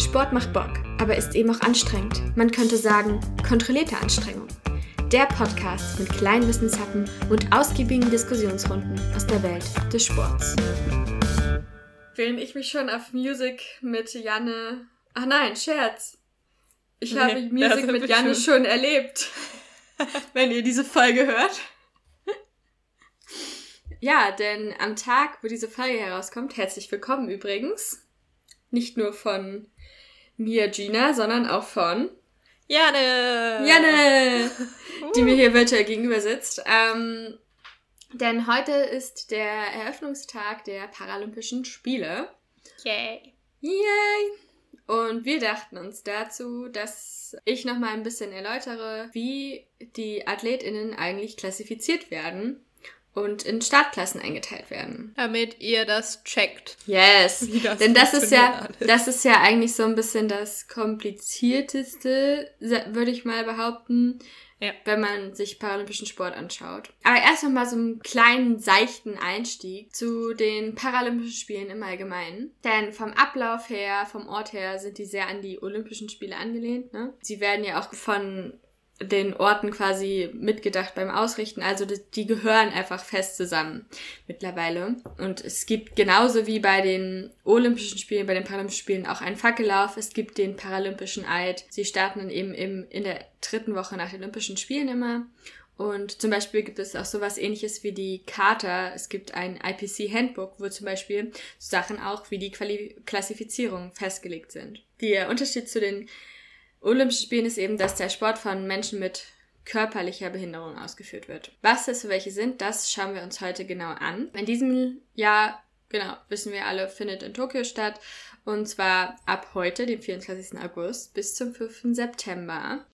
Sport macht Bock, aber ist eben auch anstrengend. Man könnte sagen, kontrollierte Anstrengung. Der Podcast mit kleinen Wissenshappen und ausgiebigen Diskussionsrunden aus der Welt des Sports. Während ich mich schon auf Music mit Janne. Ach nein, Scherz. Ich nee, habe Music mit Janne schon. schon erlebt. wenn ihr diese Folge hört. ja, denn am Tag, wo diese Folge herauskommt, herzlich willkommen übrigens. Nicht nur von mir, Gina, sondern auch von Janne! Janne! die mir hier virtuell gegenüber sitzt. Ähm, denn heute ist der Eröffnungstag der Paralympischen Spiele. Yay! Yay! Und wir dachten uns dazu, dass ich nochmal ein bisschen erläutere, wie die AthletInnen eigentlich klassifiziert werden und in Startklassen eingeteilt werden. Damit ihr das checkt. Yes. Das Denn das ist ja, alles. das ist ja eigentlich so ein bisschen das komplizierteste, würde ich mal behaupten, ja. wenn man sich paralympischen Sport anschaut. Aber erst noch mal so einen kleinen, seichten Einstieg zu den Paralympischen Spielen im Allgemeinen. Denn vom Ablauf her, vom Ort her sind die sehr an die Olympischen Spiele angelehnt. Ne? Sie werden ja auch von den Orten quasi mitgedacht beim Ausrichten. Also die, die, gehören einfach fest zusammen mittlerweile. Und es gibt genauso wie bei den Olympischen Spielen, bei den Paralympischen Spielen auch einen Fackellauf. Es gibt den Paralympischen Eid. Sie starten dann eben im, in der dritten Woche nach den Olympischen Spielen immer. Und zum Beispiel gibt es auch sowas ähnliches wie die Charta. Es gibt ein IPC Handbook, wo zum Beispiel Sachen auch wie die Quali Klassifizierung festgelegt sind. Der Unterschied zu den Olympischen Spielen ist eben, dass der Sport von Menschen mit körperlicher Behinderung ausgeführt wird. Was das für welche sind, das schauen wir uns heute genau an. In diesem Jahr, genau, wissen wir alle, findet in Tokio statt. Und zwar ab heute, dem 24. August, bis zum 5. September.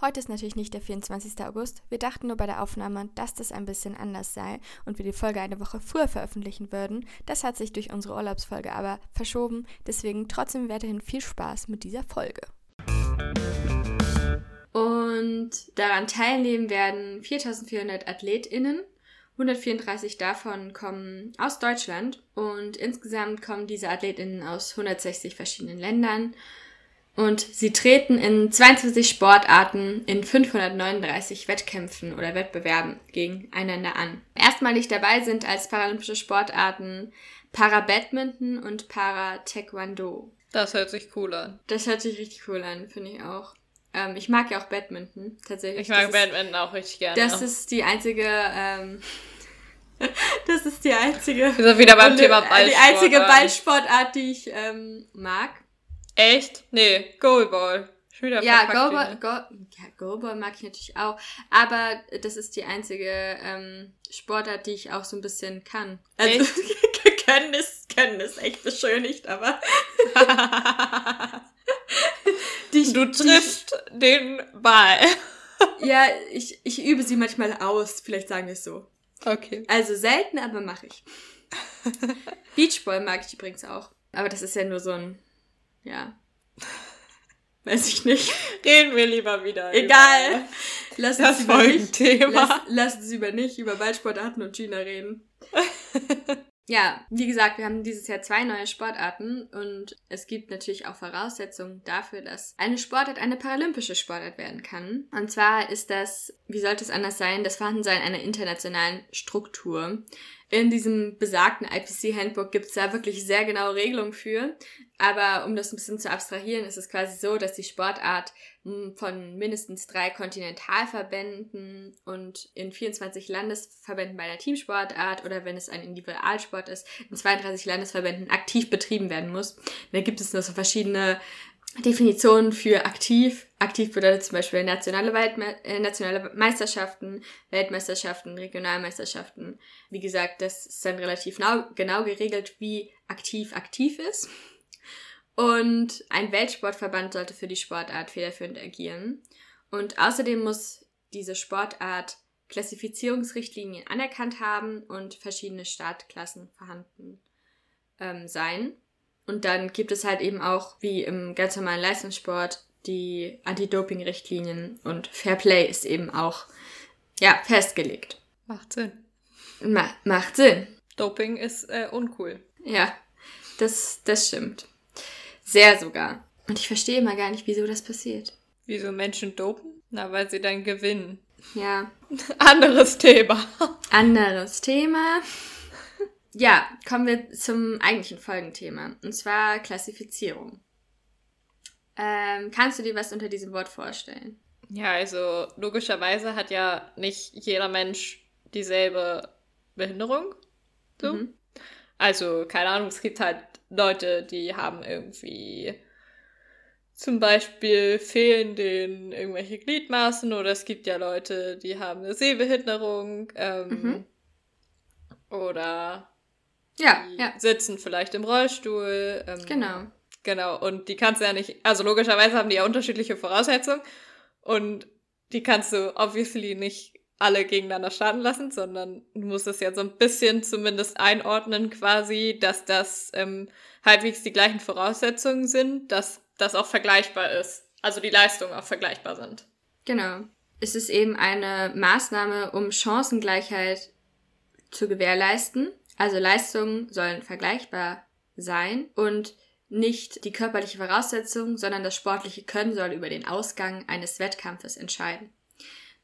Heute ist natürlich nicht der 24. August. Wir dachten nur bei der Aufnahme, dass das ein bisschen anders sei und wir die Folge eine Woche früher veröffentlichen würden. Das hat sich durch unsere Urlaubsfolge aber verschoben. Deswegen trotzdem weiterhin viel Spaß mit dieser Folge. Und daran teilnehmen werden 4400 AthletInnen. 134 davon kommen aus Deutschland und insgesamt kommen diese AthletInnen aus 160 verschiedenen Ländern. Und sie treten in 22 Sportarten in 539 Wettkämpfen oder Wettbewerben gegeneinander an. Erstmalig dabei sind als paralympische Sportarten Para-Badminton und Para-Taekwondo. Das hört sich cool an. Das hört sich richtig cool an, finde ich auch. Ähm, ich mag ja auch Badminton, tatsächlich. Ich mag das Badminton ist, auch richtig gerne. Das ist die einzige, ähm, das ist die einzige. Wir sind wieder beim Thema Ballsport. Die einzige Ballsportart, die ich ähm, mag. Echt? Nee, Goalball. Schon ja, Goalball, Go ja, Goalball mag ich natürlich auch. Aber das ist die einzige ähm, Sportart, die ich auch so ein bisschen kann. Also, können ist, können ist echt beschönigt, aber. die, du triffst die, den Ball. ja, ich, ich übe sie manchmal aus, vielleicht sagen wir es so. Okay. Also selten, aber mache ich. Beachball mag ich übrigens auch. Aber das ist ja nur so ein ja. Weiß ich nicht. Reden wir lieber wieder. Egal. Lass uns das über nicht, Thema. Lass, lass uns über nicht über Ballsportarten und China reden. ja, wie gesagt, wir haben dieses Jahr zwei neue Sportarten und es gibt natürlich auch Voraussetzungen dafür, dass eine Sportart eine paralympische Sportart werden kann. Und zwar ist das, wie sollte es anders sein, das Vorhandensein einer internationalen Struktur. In diesem besagten IPC-Handbook gibt es da wirklich sehr genaue Regelungen für. Aber um das ein bisschen zu abstrahieren, ist es quasi so, dass die Sportart von mindestens drei Kontinentalverbänden und in 24 Landesverbänden bei einer Teamsportart oder wenn es ein Individualsport ist, in 32 Landesverbänden aktiv betrieben werden muss. Da gibt es noch so verschiedene Definitionen für aktiv. Aktiv bedeutet zum Beispiel nationale, Weltme äh, nationale Meisterschaften, Weltmeisterschaften, Regionalmeisterschaften. Wie gesagt, das ist dann relativ genau, genau geregelt, wie aktiv aktiv ist. Und ein Weltsportverband sollte für die Sportart federführend agieren. Und außerdem muss diese Sportart Klassifizierungsrichtlinien anerkannt haben und verschiedene Startklassen vorhanden ähm, sein. Und dann gibt es halt eben auch, wie im ganz normalen Leistungssport, die Anti-Doping-Richtlinien und Fair Play ist eben auch, ja, festgelegt. Macht Sinn. Ma macht Sinn. Doping ist äh, uncool. Ja, das, das stimmt. Sehr sogar. Und ich verstehe immer gar nicht, wieso das passiert. Wieso Menschen dopen? Na, weil sie dann gewinnen. Ja. Anderes Thema. Anderes Thema. Ja, kommen wir zum eigentlichen Folgenthema. Und zwar Klassifizierung. Ähm, kannst du dir was unter diesem Wort vorstellen? Ja, also logischerweise hat ja nicht jeder Mensch dieselbe Behinderung. So. Mhm. Also, keine Ahnung, es gibt halt Leute, die haben irgendwie zum Beispiel fehlen denen irgendwelche Gliedmaßen oder es gibt ja Leute, die haben eine Sehbehinderung ähm, mhm. oder ja, ja. sitzen vielleicht im Rollstuhl. Ähm, genau. Genau, und die kannst du ja nicht, also logischerweise haben die ja unterschiedliche Voraussetzungen und die kannst du obviously nicht alle gegeneinander starten lassen, sondern du musst es ja so ein bisschen zumindest einordnen quasi, dass das ähm, halbwegs die gleichen Voraussetzungen sind, dass das auch vergleichbar ist. Also die Leistungen auch vergleichbar sind. Genau. Es ist eben eine Maßnahme, um Chancengleichheit zu gewährleisten. Also Leistungen sollen vergleichbar sein und nicht die körperliche Voraussetzung, sondern das sportliche Können soll über den Ausgang eines Wettkampfes entscheiden.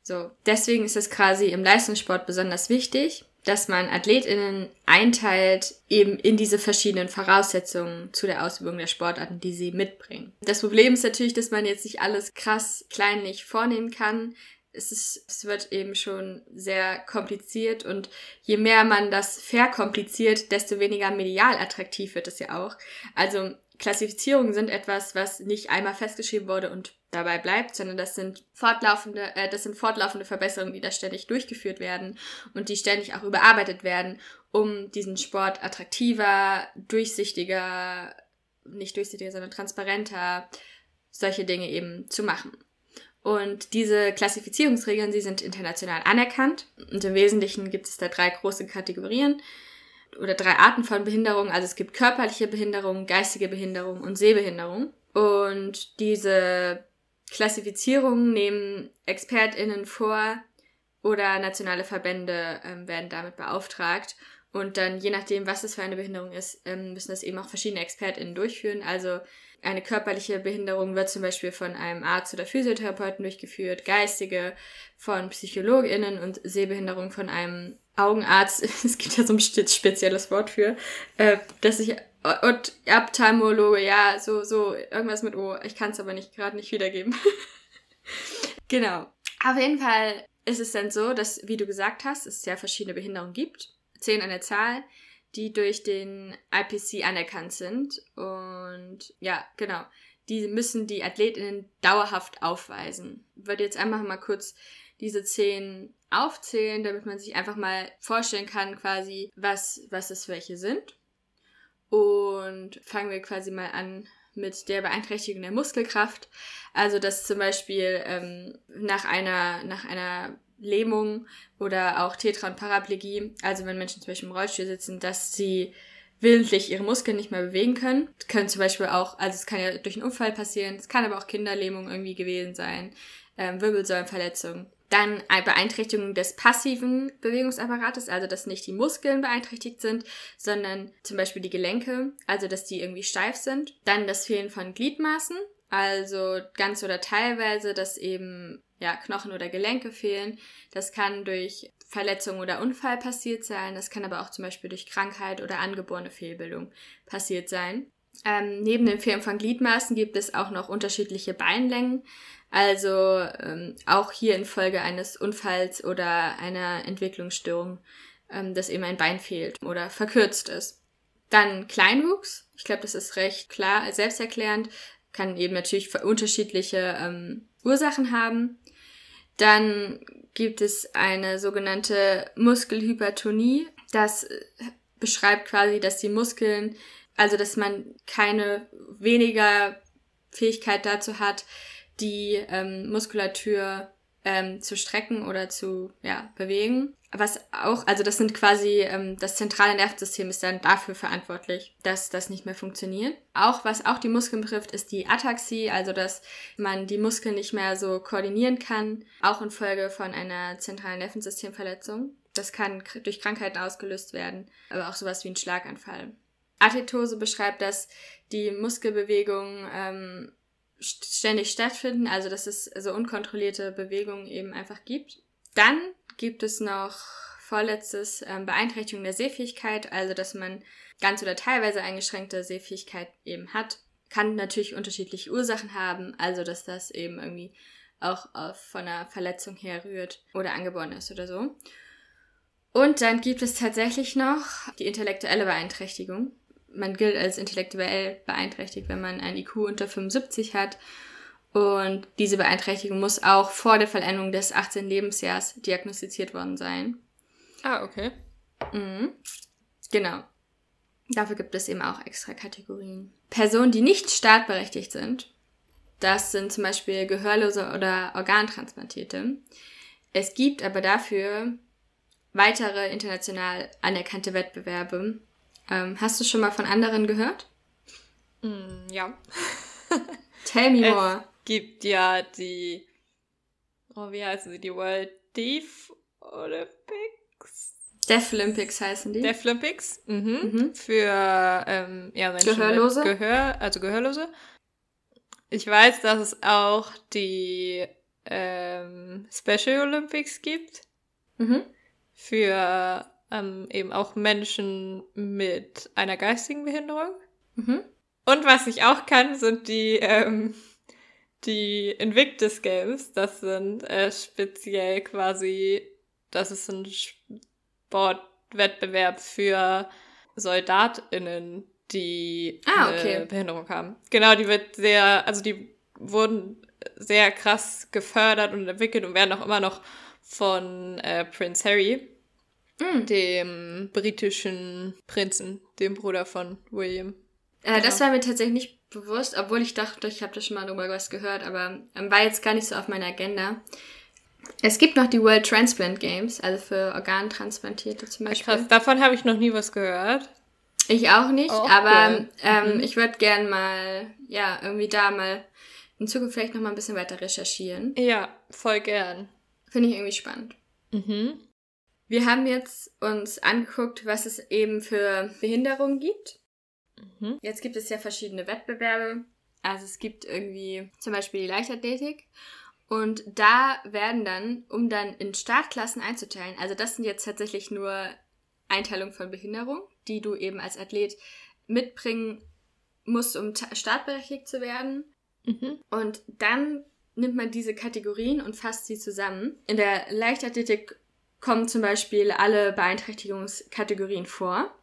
So, deswegen ist es quasi im Leistungssport besonders wichtig, dass man AthletInnen einteilt eben in diese verschiedenen Voraussetzungen zu der Ausübung der Sportarten, die sie mitbringen. Das Problem ist natürlich, dass man jetzt nicht alles krass kleinlich vornehmen kann. Es, ist, es wird eben schon sehr kompliziert und je mehr man das verkompliziert, desto weniger medial attraktiv wird es ja auch. Also Klassifizierungen sind etwas, was nicht einmal festgeschrieben wurde und dabei bleibt, sondern das sind fortlaufende, äh, das sind fortlaufende Verbesserungen, die da ständig durchgeführt werden und die ständig auch überarbeitet werden, um diesen Sport attraktiver, durchsichtiger, nicht durchsichtiger, sondern transparenter, solche Dinge eben zu machen. Und diese Klassifizierungsregeln, sie sind international anerkannt und im Wesentlichen gibt es da drei große Kategorien oder drei Arten von Behinderung. Also es gibt körperliche Behinderung, geistige Behinderung und Sehbehinderung. Und diese Klassifizierungen nehmen ExpertInnen vor oder nationale Verbände ähm, werden damit beauftragt. Und dann, je nachdem, was es für eine Behinderung ist, ähm, müssen das eben auch verschiedene ExpertInnen durchführen. Also eine körperliche Behinderung wird zum Beispiel von einem Arzt oder Physiotherapeuten durchgeführt, geistige von PsychologInnen und Sehbehinderung von einem Augenarzt. Es gibt ja so ein spezielles Wort für, äh, dass ich und Ophthalmologe, ja, so, so, irgendwas mit O. Ich kann es aber nicht gerade nicht wiedergeben. genau. Auf jeden Fall ist es dann so, dass, wie du gesagt hast, es sehr verschiedene Behinderungen gibt. Zehn an der Zahl, die durch den IPC anerkannt sind. Und ja, genau. Die müssen die AthletInnen dauerhaft aufweisen. Ich würde jetzt einfach mal kurz diese zehn aufzählen, damit man sich einfach mal vorstellen kann, quasi, was, was es welche sind. Und fangen wir quasi mal an mit der Beeinträchtigung der Muskelkraft. Also, dass zum Beispiel ähm, nach, einer, nach einer Lähmung oder auch Tetra- und Paraplegie, also wenn Menschen zum Beispiel im Rollstuhl sitzen, dass sie willentlich ihre Muskeln nicht mehr bewegen können. Das können zum Beispiel auch, also es kann ja durch einen Unfall passieren, es kann aber auch Kinderlähmung irgendwie gewesen sein, ähm, Wirbelsäulenverletzung. Dann eine Beeinträchtigung des passiven Bewegungsapparates, also dass nicht die Muskeln beeinträchtigt sind, sondern zum Beispiel die Gelenke, also dass die irgendwie steif sind. Dann das Fehlen von Gliedmaßen, also ganz oder teilweise, dass eben ja, Knochen oder Gelenke fehlen. Das kann durch Verletzung oder Unfall passiert sein. Das kann aber auch zum Beispiel durch Krankheit oder angeborene Fehlbildung passiert sein. Ähm, neben dem Fehlen von Gliedmaßen gibt es auch noch unterschiedliche Beinlängen. Also ähm, auch hier infolge eines Unfalls oder einer Entwicklungsstörung, ähm, dass eben ein Bein fehlt oder verkürzt ist. Dann Kleinwuchs. Ich glaube, das ist recht klar, selbsterklärend. Kann eben natürlich unterschiedliche ähm, Ursachen haben. Dann gibt es eine sogenannte Muskelhypertonie. Das äh, beschreibt quasi, dass die Muskeln, also dass man keine weniger Fähigkeit dazu hat, die ähm, Muskulatur ähm, zu strecken oder zu ja, bewegen. Was auch, also das sind quasi, ähm, das zentrale Nervensystem ist dann dafür verantwortlich, dass das nicht mehr funktioniert. Auch was auch die Muskeln betrifft, ist die Ataxie, also dass man die Muskeln nicht mehr so koordinieren kann, auch infolge von einer zentralen Nervensystemverletzung. Das kann durch Krankheiten ausgelöst werden, aber auch sowas wie ein Schlaganfall. Athletose beschreibt, dass die Muskelbewegungen ähm, ständig stattfinden, also dass es so unkontrollierte Bewegungen eben einfach gibt. Dann gibt es noch vorletztes ähm, Beeinträchtigung der Sehfähigkeit, also dass man ganz oder teilweise eingeschränkte Sehfähigkeit eben hat. Kann natürlich unterschiedliche Ursachen haben, also dass das eben irgendwie auch von einer Verletzung herrührt oder angeboren ist oder so. Und dann gibt es tatsächlich noch die intellektuelle Beeinträchtigung. Man gilt als intellektuell beeinträchtigt, wenn man ein IQ unter 75 hat. Und diese Beeinträchtigung muss auch vor der Vollendung des 18. Lebensjahres diagnostiziert worden sein. Ah, okay. Mhm. Genau. Dafür gibt es eben auch extra Kategorien. Personen, die nicht startberechtigt sind, das sind zum Beispiel Gehörlose oder Organtransplantierte. Es gibt aber dafür weitere international anerkannte Wettbewerbe. Ähm, hast du schon mal von anderen gehört? Mm, ja. Tell me more. Es gibt ja die, oh, wie heißen sie, die World Deaf Olympics? Deaf Olympics heißen die. Deaf Olympics, mhm. mhm. Für ähm, ja, Menschen Gehörlose. Gehör, also Gehörlose. Ich weiß, dass es auch die ähm, Special Olympics gibt. Mhm. Für ähm, eben auch Menschen mit einer geistigen Behinderung. Mhm. Und was ich auch kann, sind die, ähm, die Invictus Games. Das sind äh, speziell quasi, das ist ein Sportwettbewerb für SoldatInnen, die ah, okay. eine Behinderung haben. Genau, die wird sehr, also die wurden sehr krass gefördert und entwickelt und werden auch immer noch von äh, Prince Harry, mm. dem britischen Prinzen, dem Bruder von William. Äh, genau. Das war mir tatsächlich nicht bewusst, obwohl ich dachte, ich habe da schon mal drüber was gehört, aber ähm, war jetzt gar nicht so auf meiner Agenda. Es gibt noch die World Transplant Games, also für Organtransplantierte zum Beispiel. Krass, davon habe ich noch nie was gehört. Ich auch nicht, Oh, aber cool. ähm, Mhm. ich würde gern mal, ja, irgendwie da mal in Zukunft vielleicht noch mal ein bisschen weiter recherchieren. Ja, voll gern. Finde ich irgendwie spannend. Mhm. Wir haben jetzt uns angeguckt, was es eben für Behinderungen gibt. Mhm. Jetzt gibt es ja verschiedene Wettbewerbe. Also es gibt irgendwie zum Beispiel die Leichtathletik. Und da werden dann, um dann in Startklassen einzuteilen, also das sind jetzt tatsächlich nur Einteilung von Behinderung, die du eben als Athlet mitbringen musst, um ta- startberechtigt zu werden. Mhm. Und dann nimmt man diese Kategorien und fasst sie zusammen. In der Leichtathletik kommen zum Beispiel alle Beeinträchtigungskategorien vor.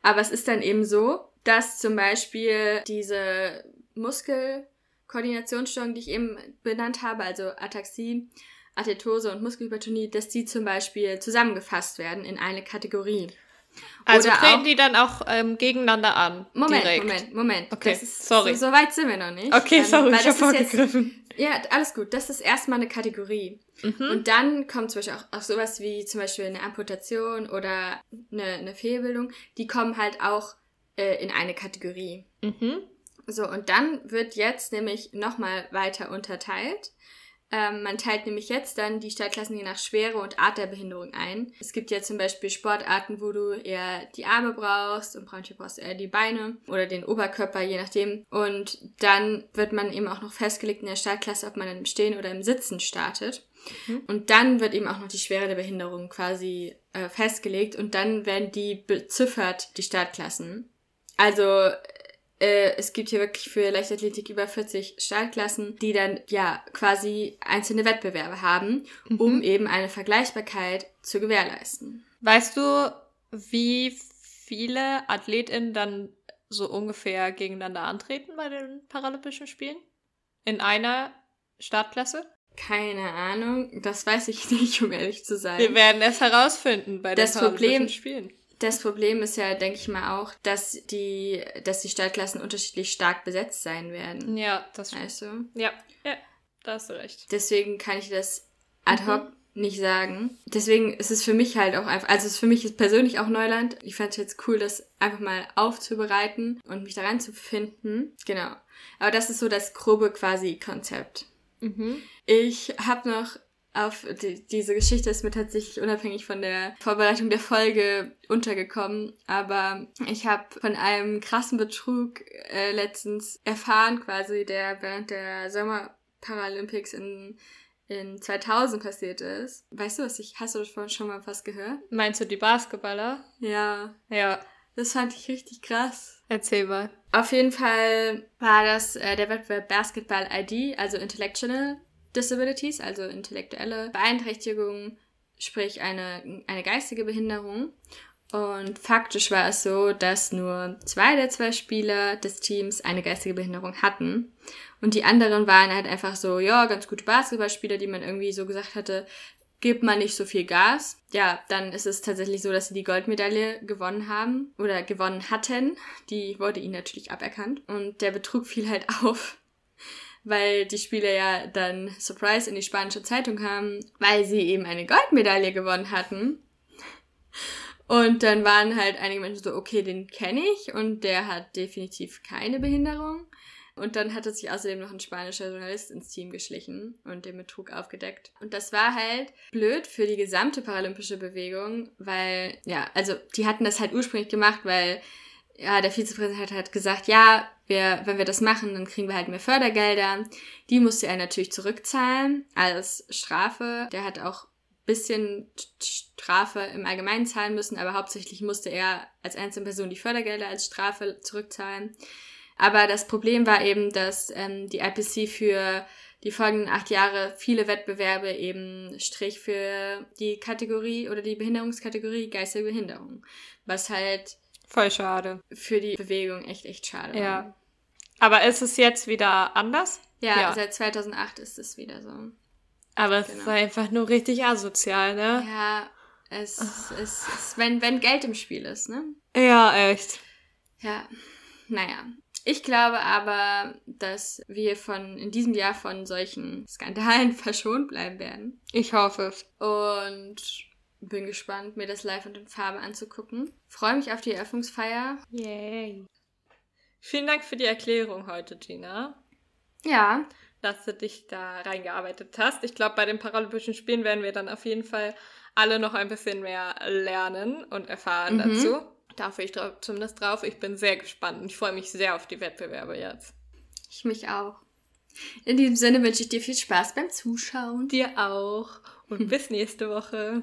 Aber es ist dann eben so, dass zum Beispiel diese Muskelkoordinationsstörung, die ich eben benannt habe, also Ataxie, Athletose und Muskelhypertonie, dass die zum Beispiel zusammengefasst werden in eine Kategorie. Also Oder treten auch- die dann auch ähm, gegeneinander an? Moment, direkt. Moment, Moment. Okay, ist, sorry. So, so weit sind wir noch nicht. Okay, Ähm, sorry, ich habe jetzt- vorgegriffen. Ja, alles gut. Das ist erstmal eine Kategorie. Mhm. Und dann kommt zum Beispiel auch, auch sowas wie zum Beispiel eine Amputation oder eine, eine Fehlbildung. Die kommen halt auch äh, in eine Kategorie. Mhm. So, und dann wird jetzt nämlich nochmal weiter unterteilt. Ähm, man teilt nämlich jetzt dann die Startklassen je nach Schwere und Art der Behinderung ein. Es gibt ja zum Beispiel Sportarten, wo du eher die Arme brauchst und manche brauchst du eher die Beine oder den Oberkörper, je nachdem. Und dann wird man eben auch noch festgelegt in der Startklasse, ob man im Stehen oder im Sitzen startet. Mhm. Und dann wird eben auch noch die Schwere der Behinderung quasi äh, festgelegt und dann werden die beziffert, die Startklassen. Also äh, es gibt hier wirklich für Leichtathletik über 40 Startklassen, die dann ja quasi einzelne Wettbewerbe haben, um Mhm. eben eine Vergleichbarkeit zu gewährleisten. Weißt du, wie viele AthletInnen dann so ungefähr gegeneinander antreten bei den Paralympischen Spielen? In einer Startklasse? Keine Ahnung, das weiß ich nicht, um ehrlich zu sein. Wir werden es herausfinden bei den Das Paralympischen Problem- Spielen. Das Problem ist ja, denke ich mal auch, dass die, dass die Startklassen unterschiedlich stark besetzt sein werden. Ja, das stimmt. Weißt du? Ja, ja, da hast du recht. Deswegen kann ich das ad Mhm. hoc nicht sagen. Deswegen ist es für mich halt auch einfach, also es ist für mich ist persönlich auch Neuland. Ich fand es jetzt cool, das einfach mal aufzubereiten und mich da reinzufinden. Genau. Aber das ist so das grobe quasi Konzept. Mhm. Ich habe noch auf die, diese Geschichte ist mir tatsächlich unabhängig von der Vorbereitung der Folge untergekommen, aber ich habe von einem krassen Betrug äh, letztens erfahren, quasi, der während der Sommerparalympics in in 2000 passiert ist. Weißt du, was ich, hast du das schon mal was gehört? Meinst du die Basketballer? Ja. Ja. Das fand ich richtig krass. Erzähl mal. Auf jeden Fall war das äh, der Wettbewerb Basketball ID, also Intellectual Disabilities, also intellektuelle Beeinträchtigung, sprich eine, eine geistige Behinderung. Und faktisch war es so, dass nur zwei der zwei Spieler des Teams eine geistige Behinderung hatten. Und die anderen waren halt einfach so, ja, ganz gute Basketballspieler, die man irgendwie so gesagt hatte, gibt man nicht so viel Gas. Ja, dann ist es tatsächlich so, dass sie die Goldmedaille gewonnen haben oder gewonnen hatten. Die wurde ihnen natürlich aberkannt. Und der Betrug fiel halt auf weil die Spieler ja dann Surprise in die spanische Zeitung haben, weil sie eben eine Goldmedaille gewonnen hatten. Und dann waren halt einige Menschen so, okay, den kenne ich und der hat definitiv keine Behinderung. Und dann hatte sich außerdem noch ein spanischer Journalist ins Team geschlichen und den Betrug aufgedeckt. Und das war halt blöd für die gesamte paralympische Bewegung, weil, ja, also die hatten das halt ursprünglich gemacht, weil ja, der Vizepräsident hat halt gesagt, ja, wir, wenn wir das machen, dann kriegen wir halt mehr Fördergelder. Die musste er natürlich zurückzahlen als Strafe. Der hat auch bisschen Strafe im Allgemeinen zahlen müssen, aber hauptsächlich musste er als einzelne Person die Fördergelder als Strafe zurückzahlen. Aber das Problem war eben, dass ähm, die IPC für die folgenden acht Jahre viele Wettbewerbe eben strich für die Kategorie oder die Behinderungskategorie geistige Behinderung. Was halt Voll schade. Für die Bewegung echt, echt schade. Ja. Aber ist es jetzt wieder anders? Ja, ja. seit 2008 ist es wieder so. Aber es genau. ist einfach nur richtig asozial, ne? Ja, es, es ist, wenn, wenn Geld im Spiel ist, ne? Ja, echt. Ja, naja. Ich glaube aber, dass wir von in diesem Jahr von solchen Skandalen verschont bleiben werden. Ich hoffe es. Und bin gespannt, mir das live und in Farbe anzugucken. Freue mich auf die Eröffnungsfeier. Yay. Vielen Dank für die Erklärung heute, Gina. Ja. Dass du dich da reingearbeitet hast. Ich glaube, bei den Paralympischen Spielen werden wir dann auf jeden Fall alle noch ein bisschen mehr lernen und erfahren mhm. dazu. Da ich drauf, zumindest drauf. Ich bin sehr gespannt und ich freue mich sehr auf die Wettbewerbe jetzt. Ich mich auch. In diesem Sinne wünsche ich dir viel Spaß beim Zuschauen. Dir auch. Und bis nächste Woche.